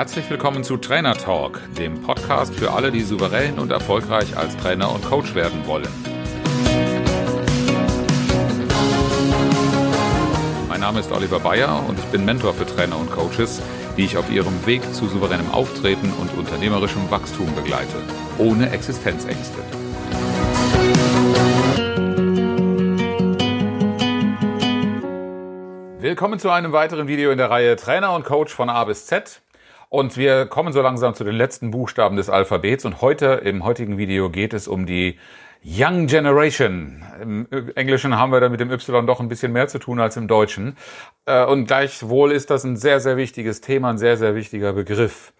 Herzlich willkommen zu Trainer Talk, dem Podcast für alle, die souverän und erfolgreich als Trainer und Coach werden wollen. Mein Name ist Oliver Bayer und ich bin Mentor für Trainer und Coaches, die ich auf ihrem Weg zu souveränem Auftreten und unternehmerischem Wachstum begleite, ohne Existenzängste. Willkommen zu einem weiteren Video in der Reihe Trainer und Coach von A bis Z. Und wir kommen so langsam zu den letzten Buchstaben des Alphabets. Und heute, im heutigen Video, geht es um die Young Generation. Im Englischen haben wir da mit dem Y doch ein bisschen mehr zu tun als im Deutschen. Äh, und gleichwohl ist das ein sehr, sehr wichtiges Thema, ein sehr, sehr wichtiger Begriff.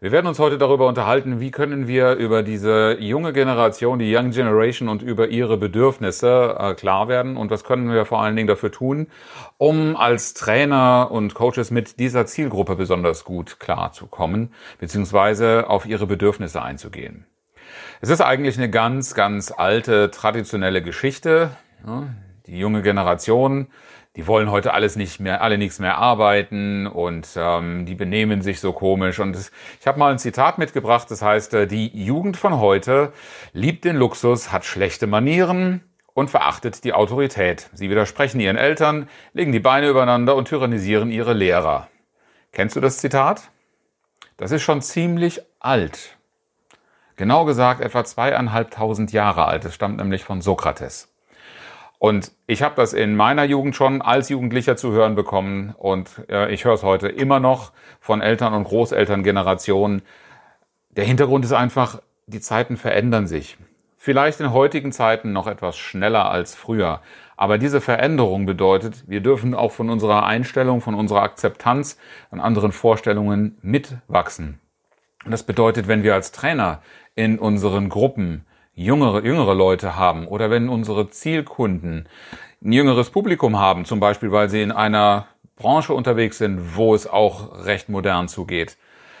Wir werden uns heute darüber unterhalten, wie können wir über diese junge Generation, die Young Generation und über ihre Bedürfnisse äh, klar werden und was können wir vor allen Dingen dafür tun, um als Trainer und Coaches mit dieser Zielgruppe besonders gut klarzukommen, beziehungsweise auf ihre Bedürfnisse einzugehen. Es ist eigentlich eine ganz, ganz alte, traditionelle Geschichte. Die junge Generation die wollen heute alles nicht mehr, alle nichts mehr arbeiten und ähm, die benehmen sich so komisch. Und das, ich habe mal ein Zitat mitgebracht, das heißt, äh, die Jugend von heute liebt den Luxus, hat schlechte Manieren und verachtet die Autorität. Sie widersprechen ihren Eltern, legen die Beine übereinander und tyrannisieren ihre Lehrer. Kennst du das Zitat? Das ist schon ziemlich alt. Genau gesagt etwa zweieinhalbtausend Jahre alt. Es stammt nämlich von Sokrates. Und ich habe das in meiner Jugend schon als Jugendlicher zu hören bekommen und äh, ich höre es heute immer noch von Eltern und Großelterngenerationen. Der Hintergrund ist einfach, die Zeiten verändern sich. Vielleicht in heutigen Zeiten noch etwas schneller als früher. Aber diese Veränderung bedeutet, wir dürfen auch von unserer Einstellung, von unserer Akzeptanz an anderen Vorstellungen mitwachsen. Und das bedeutet, wenn wir als Trainer in unseren Gruppen jüngere, jüngere Leute haben oder wenn unsere Zielkunden ein jüngeres Publikum haben, zum Beispiel weil sie in einer Branche unterwegs sind, wo es auch recht modern zugeht,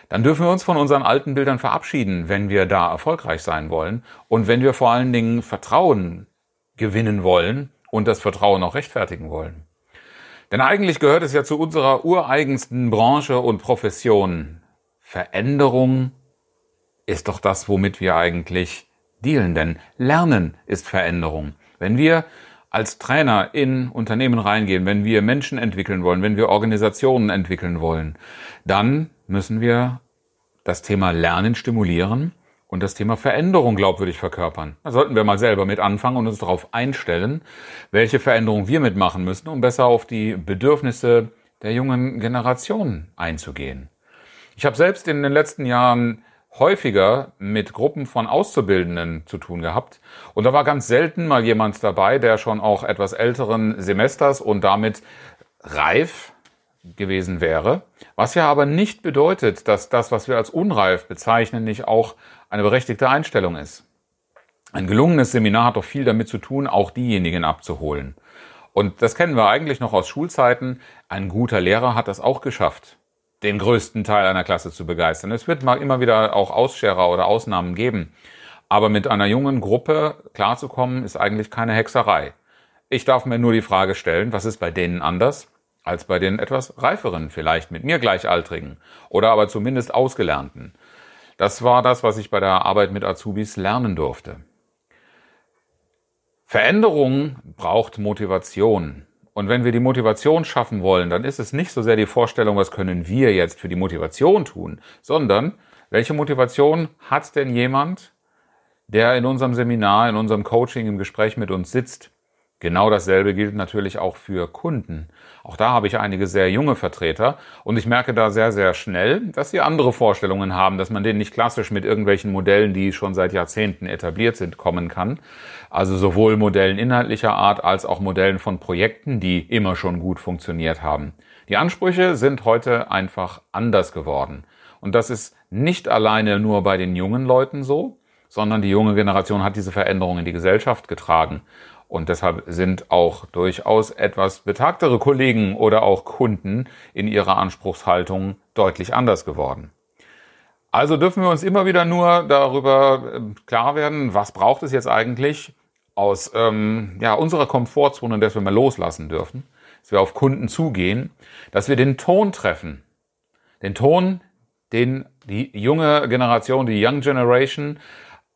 dann dürfen wir uns von unseren alten Bildern verabschieden, wenn wir da erfolgreich sein wollen und wenn wir vor allen Dingen Vertrauen gewinnen wollen und das Vertrauen auch rechtfertigen wollen. Denn eigentlich gehört es ja zu unserer ureigensten Branche und Profession. Veränderung ist doch das, womit wir eigentlich dealen, denn Lernen ist Veränderung. Wenn wir als Trainer in Unternehmen reingehen, wenn wir Menschen entwickeln wollen, wenn wir Organisationen entwickeln wollen, dann müssen wir das Thema Lernen stimulieren und das Thema Veränderung glaubwürdig verkörpern. Da sollten wir mal selber mit anfangen und uns darauf einstellen, welche Veränderung wir mitmachen müssen, um besser auf die Bedürfnisse der jungen Generation einzugehen. Ich habe selbst in den letzten Jahren häufiger mit Gruppen von Auszubildenden zu tun gehabt. Und da war ganz selten mal jemand dabei, der schon auch etwas älteren Semesters und damit reif gewesen wäre. Was ja aber nicht bedeutet, dass das, was wir als unreif bezeichnen, nicht auch eine berechtigte Einstellung ist. Ein gelungenes Seminar hat doch viel damit zu tun, auch diejenigen abzuholen. Und das kennen wir eigentlich noch aus Schulzeiten. Ein guter Lehrer hat das auch geschafft den größten Teil einer Klasse zu begeistern. Es wird mal immer wieder auch Ausscherer oder Ausnahmen geben. Aber mit einer jungen Gruppe klarzukommen, ist eigentlich keine Hexerei. Ich darf mir nur die Frage stellen, was ist bei denen anders als bei den etwas reiferen, vielleicht mit mir gleichaltrigen oder aber zumindest ausgelernten. Das war das, was ich bei der Arbeit mit Azubis lernen durfte. Veränderung braucht Motivation. Und wenn wir die Motivation schaffen wollen, dann ist es nicht so sehr die Vorstellung, was können wir jetzt für die Motivation tun, sondern welche Motivation hat denn jemand, der in unserem Seminar, in unserem Coaching, im Gespräch mit uns sitzt? Genau dasselbe gilt natürlich auch für Kunden. Auch da habe ich einige sehr junge Vertreter und ich merke da sehr, sehr schnell, dass sie andere Vorstellungen haben, dass man denen nicht klassisch mit irgendwelchen Modellen, die schon seit Jahrzehnten etabliert sind, kommen kann. Also sowohl Modellen inhaltlicher Art als auch Modellen von Projekten, die immer schon gut funktioniert haben. Die Ansprüche sind heute einfach anders geworden. Und das ist nicht alleine nur bei den jungen Leuten so, sondern die junge Generation hat diese Veränderung in die Gesellschaft getragen. Und deshalb sind auch durchaus etwas betagtere Kollegen oder auch Kunden in ihrer Anspruchshaltung deutlich anders geworden. Also dürfen wir uns immer wieder nur darüber ähm, klar werden, was braucht es jetzt eigentlich aus ähm, ja, unserer Komfortzone, dass wir mal loslassen dürfen, dass wir auf Kunden zugehen, dass wir den Ton treffen. Den Ton, den die junge Generation, die Young Generation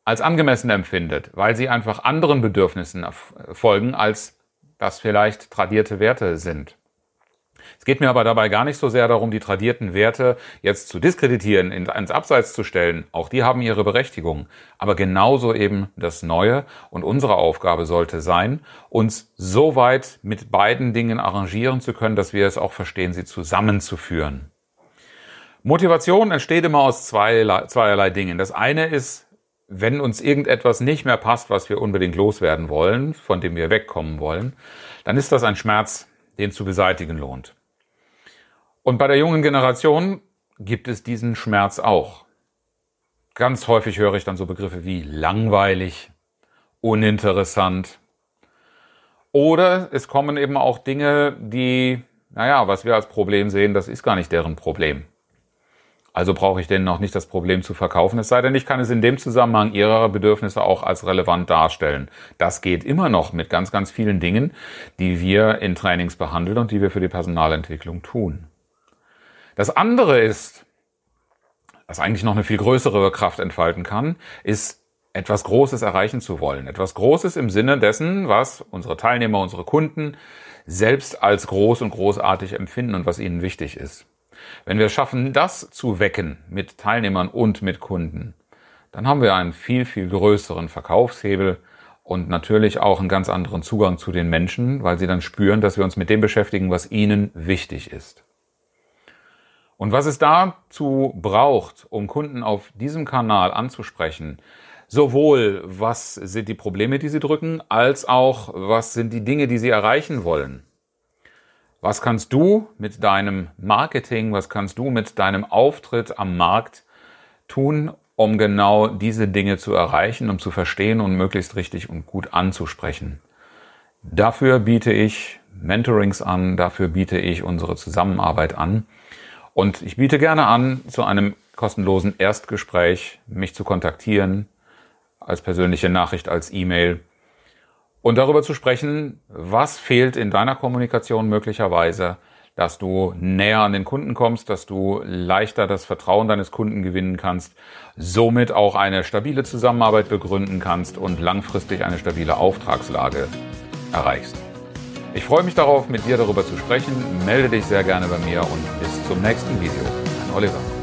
als angemessen empfindet, weil sie einfach anderen Bedürfnissen folgen, als das vielleicht tradierte Werte sind. Es geht mir aber dabei gar nicht so sehr darum, die tradierten Werte jetzt zu diskreditieren, ins Abseits zu stellen. Auch die haben ihre Berechtigung. Aber genauso eben das Neue. Und unsere Aufgabe sollte sein, uns so weit mit beiden Dingen arrangieren zu können, dass wir es auch verstehen, sie zusammenzuführen. Motivation entsteht immer aus zweierlei, zweierlei Dingen. Das eine ist, wenn uns irgendetwas nicht mehr passt, was wir unbedingt loswerden wollen, von dem wir wegkommen wollen, dann ist das ein Schmerz, den zu beseitigen lohnt. Und bei der jungen Generation gibt es diesen Schmerz auch. Ganz häufig höre ich dann so Begriffe wie langweilig, uninteressant. Oder es kommen eben auch Dinge, die, naja, was wir als Problem sehen, das ist gar nicht deren Problem. Also brauche ich denen noch nicht das Problem zu verkaufen, es sei denn, ich kann es in dem Zusammenhang ihrer Bedürfnisse auch als relevant darstellen. Das geht immer noch mit ganz, ganz vielen Dingen, die wir in Trainings behandeln und die wir für die Personalentwicklung tun. Das andere ist, was eigentlich noch eine viel größere Kraft entfalten kann, ist etwas Großes erreichen zu wollen. Etwas Großes im Sinne dessen, was unsere Teilnehmer, unsere Kunden selbst als groß und großartig empfinden und was ihnen wichtig ist. Wenn wir schaffen, das zu wecken mit Teilnehmern und mit Kunden, dann haben wir einen viel, viel größeren Verkaufshebel und natürlich auch einen ganz anderen Zugang zu den Menschen, weil sie dann spüren, dass wir uns mit dem beschäftigen, was ihnen wichtig ist. Und was es dazu braucht, um Kunden auf diesem Kanal anzusprechen, sowohl was sind die Probleme, die sie drücken, als auch was sind die Dinge, die sie erreichen wollen. Was kannst du mit deinem Marketing, was kannst du mit deinem Auftritt am Markt tun, um genau diese Dinge zu erreichen, um zu verstehen und möglichst richtig und gut anzusprechen? Dafür biete ich Mentorings an, dafür biete ich unsere Zusammenarbeit an. Und ich biete gerne an, zu einem kostenlosen Erstgespräch mich zu kontaktieren, als persönliche Nachricht, als E-Mail und darüber zu sprechen, was fehlt in deiner Kommunikation möglicherweise, dass du näher an den Kunden kommst, dass du leichter das Vertrauen deines Kunden gewinnen kannst, somit auch eine stabile Zusammenarbeit begründen kannst und langfristig eine stabile Auftragslage erreichst. Ich freue mich darauf, mit dir darüber zu sprechen. Melde dich sehr gerne bei mir und bis zum nächsten Video. Dein Oliver.